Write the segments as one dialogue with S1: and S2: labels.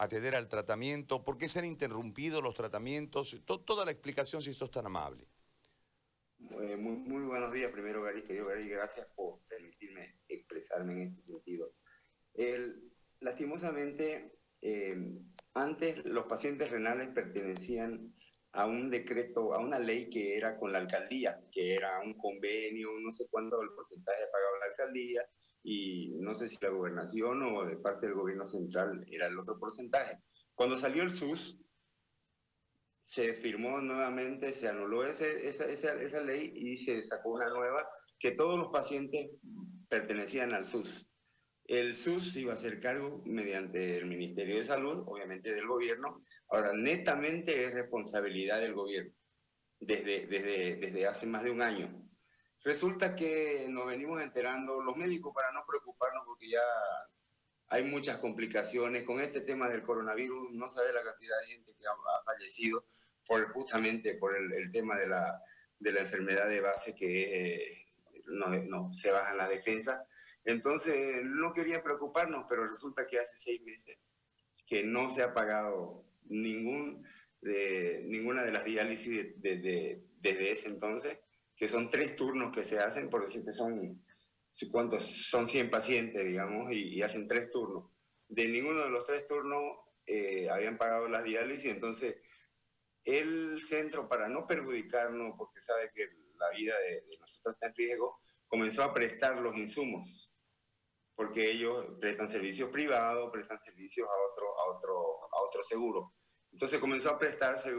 S1: acceder al tratamiento? ¿Por qué se han interrumpido los tratamientos? toda la explicación, si sos tan amable.
S2: muy, muy, buenos días, primero, Gary, querido Gary, gracias por permitirme expresarme en este sentido. El, lastimosamente, eh, antes los pacientes renales pertenecían a un decreto, a una ley que era con la alcaldía, que era un convenio, no sé cuánto el porcentaje pagaba la alcaldía, y no sé si la gobernación o de parte del gobierno central era el otro porcentaje. Cuando salió el SUS, se firmó nuevamente, se anuló ese, esa, esa, esa ley y se sacó una nueva que todos los pacientes pertenecían al SUS. El SUS iba a hacer cargo mediante el Ministerio de Salud, obviamente del gobierno. Ahora, netamente es responsabilidad del gobierno desde, desde, desde hace más de un año. Resulta que nos venimos enterando, los médicos para no preocuparnos porque ya hay muchas complicaciones con este tema del coronavirus, no sabe la cantidad de gente que ha, fallecido por, justamente por el, tema de la, de la, enfermedad de base que eh, no, no, se bajan las defensas. Entonces, no quería preocuparnos, pero resulta que hace seis meses que no se ha pagado de, ninguna de las diálisis desde ese entonces, que son tres turnos que se hacen, por decir que son, ¿cuántos? Son 100 pacientes, digamos, y, hacen tres turnos. De ninguno de los tres turnos eh, habían pagado las diálisis, entonces el centro, para no perjudicarnos, porque sabe que la vida de, de nosotros está en riesgo, comenzó a prestar los insumos porque ellos prestan servicios privados, prestan servicios a otro, a otro, a otro seguro. Entonces comenzó a, prestarse,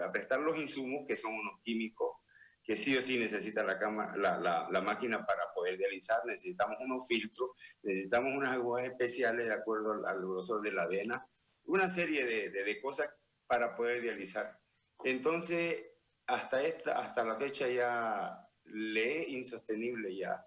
S2: a, prestar los insumos, que son unos químicos, que sí o sí necesita la, cama, la, la, la, máquina para poder dializar, necesitamos unos filtros, necesitamos unas agujas especiales de acuerdo al, grosor de la vena, una serie de, de, de, cosas para poder dializar. Entonces, hasta, esta, hasta la fecha ya le es insostenible ya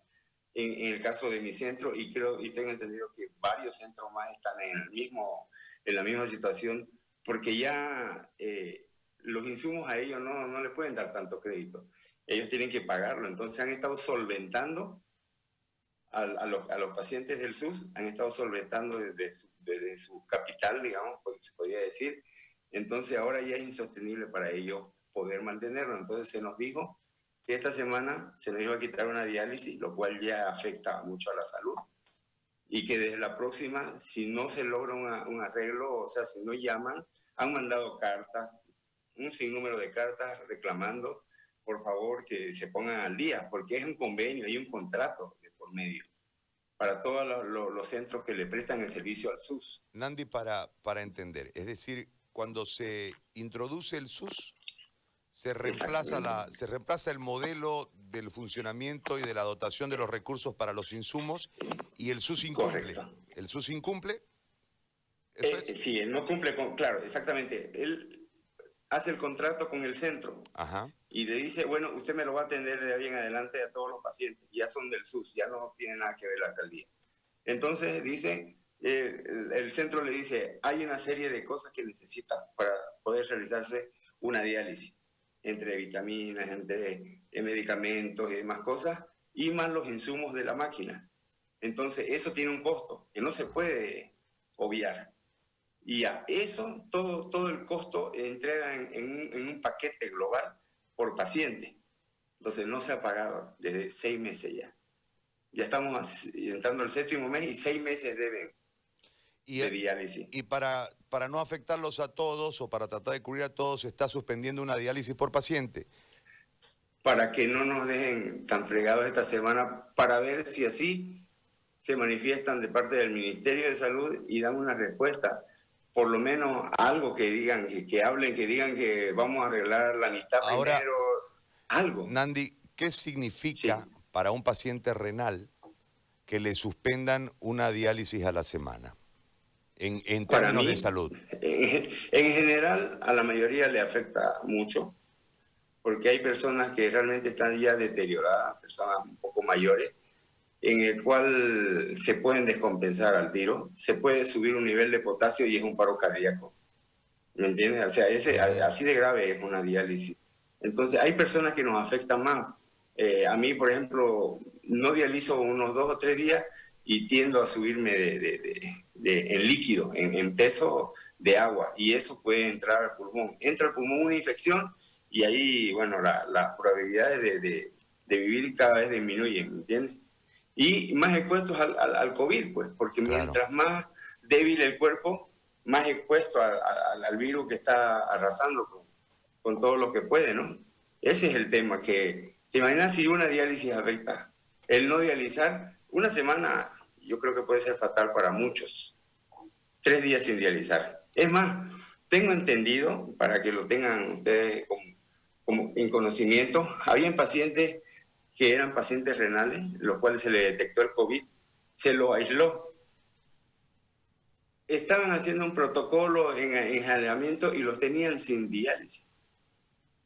S2: en, el caso de mi centro y creo y tengo entendido que varios centros más están en el mismo en la misma situación porque ya eh, los insumos a ellos no, no le pueden dar tanto crédito. Ellos tienen que pagarlo. Entonces han estado solventando a, a, los, a los, pacientes del SUS han estado solventando desde su, desde su capital digamos porque se podría decir. Entonces ahora ya es insostenible para ellos poder mantenerlo entonces se nos dijo que esta semana se nos iba a quitar una diálisis, lo cual ya afecta mucho a la salud. Y que desde la próxima, si no se logra un arreglo, o sea, si no llaman, han mandado cartas, un sinnúmero de cartas reclamando, por favor, que se pongan al día, porque es un convenio, hay un contrato de por medio para todos los, los centros que le prestan el servicio al SUS.
S1: Nandi, para, para entender, es decir, cuando se introduce el SUS, se reemplaza, la, se reemplaza el modelo del funcionamiento y de la dotación de los recursos para los insumos y el SUS incumple. ¿El SUS incumple?
S2: Eh, sí, él no cumple con, claro, exactamente. Él hace el contrato con el centro y le dice, bueno, usted me lo va a atender de ahí en adelante a todos los pacientes, ya son del SUS, ya no tiene nada que ver la alcaldía. Entonces dice, eh, el, el, centro le dice, hay una serie de cosas que necesita para poder realizarse una diálisis entre vitaminas, entre eh, medicamentos y demás cosas, y más los insumos de la máquina. Entonces, eso tiene un costo que no se puede obviar. Y a eso, todo, todo el costo entrega en, en, un, en un paquete global por paciente. Entonces, no se ha pagado desde seis meses ya. Ya estamos entrando al séptimo mes y seis meses deben
S1: y, Y para, para no afectarlos a todos o para tratar de cubrir a todos, se está suspendiendo una diálisis por paciente.
S2: Para que no nos dejen tan fregados esta semana, para ver si así se manifiestan de parte del Ministerio de Salud y dan una respuesta. Por lo menos algo que digan, que, que hablen, que digan que vamos a arreglar la mitad Ahora, primero, algo.
S1: Nandi, ¿qué significa sí. para un paciente renal que le suspendan una diálisis a la semana? En, en términos mí, de salud?
S2: En, en, general, a la mayoría le afecta mucho, porque hay personas que realmente están ya deterioradas, personas un poco mayores, en el cual se pueden descompensar al tiro, se puede subir un nivel de potasio y es un paro cardíaco. ¿Me entiendes? O sea, ese, así de grave es una diálisis. Entonces, hay personas que nos afectan más. Eh, a mí, por ejemplo, no dializo unos dos o tres días y tiendo a subirme de, en líquido, en, peso de agua, y eso puede entrar al pulmón. Entra al pulmón una infección y ahí, bueno, las la probabilidades de, vivir cada vez disminuyen, ¿me entiendes? Y más expuestos al, al, COVID, pues, porque mientras más débil el cuerpo, más expuesto al, virus que está arrasando con, con, todo lo que puede, ¿no? Ese es el tema, que te imaginas si una diálisis afecta. El no dializar, una semana yo creo que puede ser fatal para muchos. Tres días sin dializar. Es más, tengo entendido, para que lo tengan ustedes como, en conocimiento, habían pacientes que eran pacientes renales, los cuales se le detectó el COVID, se lo aisló. Estaban haciendo un protocolo en aislamiento y los tenían sin diálisis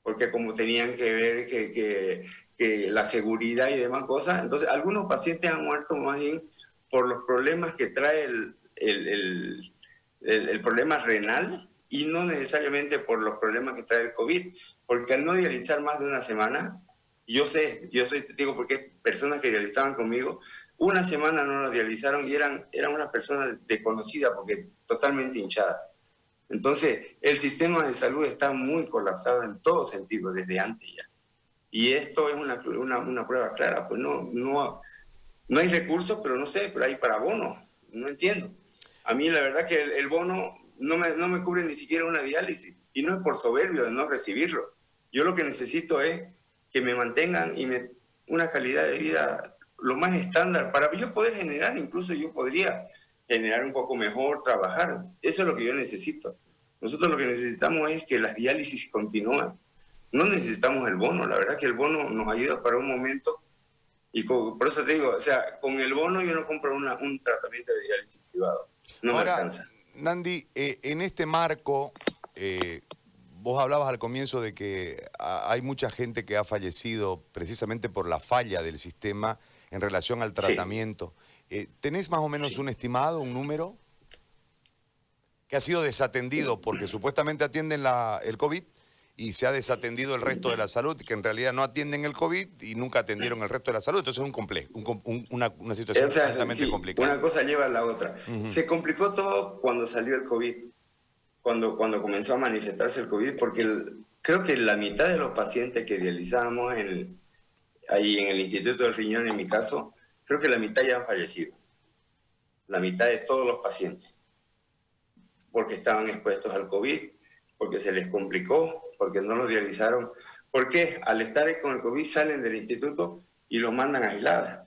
S2: porque como tenían que ver que, que, la seguridad y demás cosas, entonces algunos pacientes han muerto más bien por los problemas que trae el, el, el, problema renal y no necesariamente por los problemas que trae el COVID, porque al no dializar más de una semana, yo sé, yo soy testigo porque personas que dializaban conmigo, una semana no lo dializaron y eran, eran una persona desconocida porque totalmente hinchada. Entonces, el sistema de salud está muy colapsado en todo sentido desde antes ya. Y esto es una, una, una prueba clara, pues no, no, no hay recursos, pero no sé, pero hay para bono, no entiendo. A mí la verdad que el, bono no me, no me cubre ni siquiera una diálisis, y no es por soberbio de no recibirlo. Yo lo que necesito es que me mantengan y me, una calidad de vida lo más estándar para yo poder generar, incluso yo podría generar un poco mejor, trabajar. Eso es lo que yo necesito. Nosotros lo que necesitamos es que las diálisis continúen. No necesitamos el bono, la verdad que el bono nos ayuda para un momento y por eso te digo, o sea, con el bono yo no compro un tratamiento de diálisis privado. No me alcanza.
S1: Nandi, eh, en este marco, eh, vos hablabas al comienzo de que hay mucha gente que ha fallecido precisamente por la falla del sistema en relación al tratamiento. Eh, ¿Tenés más o menos un estimado, un número? Que ha sido desatendido porque supuestamente atienden la, el COVID y se ha desatendido el resto de la salud, que en realidad no atienden el COVID y nunca atendieron el resto de la salud. Entonces es un complejo, una, una, situación
S2: o complicada. Una cosa lleva a la otra. Se complicó todo cuando salió el COVID, cuando, cuando comenzó a manifestarse el COVID, porque creo que la mitad de los pacientes que dializábamos en, ahí en el Instituto del Riñón, en mi caso, creo que la mitad ya han fallecido. La mitad de todos los pacientes. Porque estaban expuestos al COVID, porque se les complicó, porque no los dializaron. Porque al estar con el COVID salen del instituto y los mandan a aislar.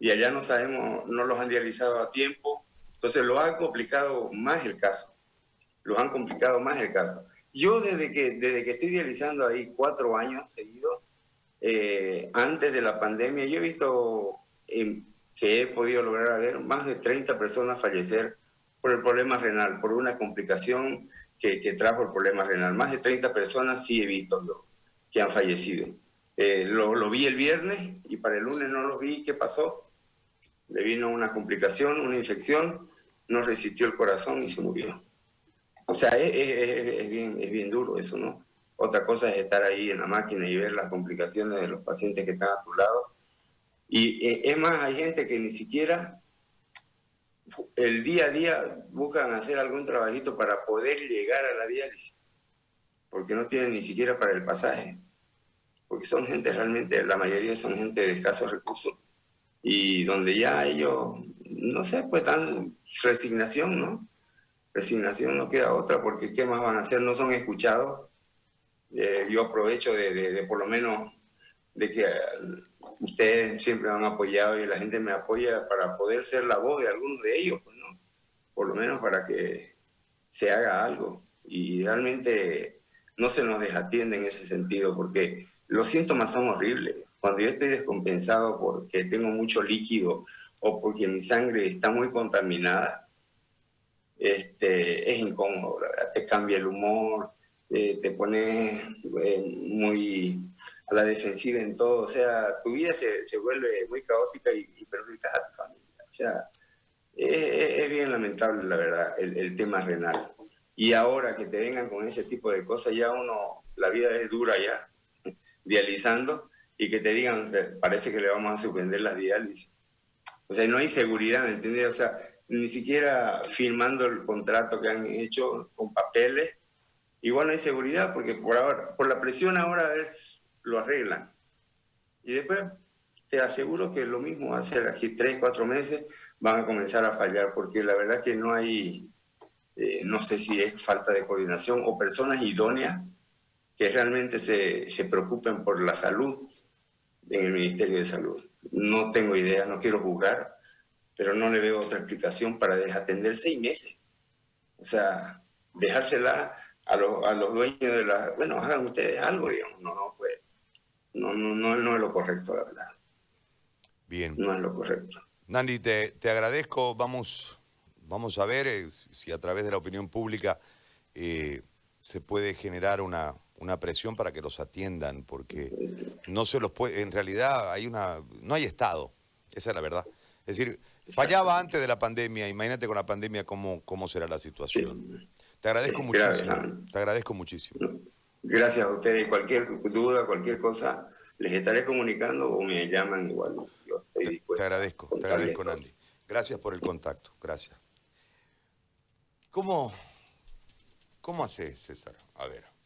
S2: Y allá no sabemos, no los han dializado a tiempo. Entonces lo han complicado más el caso. Los han complicado más el caso. Yo desde que, desde que estoy dializando ahí cuatro años seguidos, eh, antes de la pandemia, yo he visto que he podido lograr ver más de 30 personas fallecer por el problema renal, por una complicación que, que trajo el problema renal. Más de 30 personas sí he visto yo que han fallecido. Eh, lo, lo, vi el viernes y para el lunes no lo vi. ¿Qué pasó? Le vino una complicación, una infección, no resistió el corazón y se murió. O sea, es, es, es, bien, es bien duro eso, ¿no? Otra cosa es estar ahí en la máquina y ver las complicaciones de los pacientes que están a tu lado y eh, es más, hay gente que ni siquiera el día a día buscan hacer algún trabajito para poder llegar a la diálisis, porque no tienen ni siquiera para el pasaje, porque son gente realmente, la mayoría son gente de escasos recursos, y donde ya ellos, no sé, pues dan resignación, ¿no? Resignación no queda otra, porque ¿qué más van a hacer? No son escuchados. Eh, yo aprovecho de, de por lo menos de que ustedes siempre me han apoyado y la gente me apoya para poder ser la voz de algunos de ellos, pues, ¿no? Por lo menos para que se haga algo. Y realmente no se nos desatiende en ese sentido, porque los síntomas son horribles. Cuando yo estoy descompensado porque tengo mucho líquido o porque mi sangre está muy contaminada, este, es incómodo, te cambia el humor, eh, te pones eh, muy a la defensiva en todo, o sea, tu vida se, se vuelve muy caótica y, y, perjudicas a tu familia. O sea, es, bien lamentable, la verdad, el, el, tema renal. Y ahora que te vengan con ese tipo de cosas, ya uno, la vida es dura ya, dializando, y que te digan, parece que le vamos a suspender las diálisis. O sea, no hay seguridad, ¿me entiendes? O sea, ni siquiera firmando el contrato que han hecho con papeles, igual no hay seguridad porque por ahora, por la presión ahora ver, lo arreglan. Y después te aseguro que lo mismo va a ser aquí tres, cuatro meses, van a comenzar a fallar porque la verdad que no hay, eh, no sé si es falta de coordinación o personas idóneas que realmente se, se preocupen por la salud en el Ministerio de Salud. No tengo idea, no quiero juzgar, pero no le veo otra explicación para desatender seis meses. O sea, dejársela a, a los dueños de la... Bueno, hagan ustedes algo, digamos. No, no, pues, no, no, no, no es lo correcto, la verdad.
S1: Bien.
S2: No es lo correcto.
S1: Nandi, te, te agradezco. Vamos, vamos a ver eh, si a través de la opinión pública eh, se puede generar una, una presión para que los atiendan, porque no se los puede, en realidad hay una, no hay Estado, esa es la verdad. Es decir, fallaba antes de la pandemia, imagínate con la pandemia cómo, cómo será la situación. Te agradezco muchísimo, te agradezco muchísimo.
S2: Gracias a ustedes, cualquier duda, cualquier cosa, les estaré comunicando o me llaman igual. Yo estoy dispuesto.
S1: Te agradezco, te agradezco, Nandi. Gracias por el contacto, gracias. ¿Cómo, cómo hace César? A ver.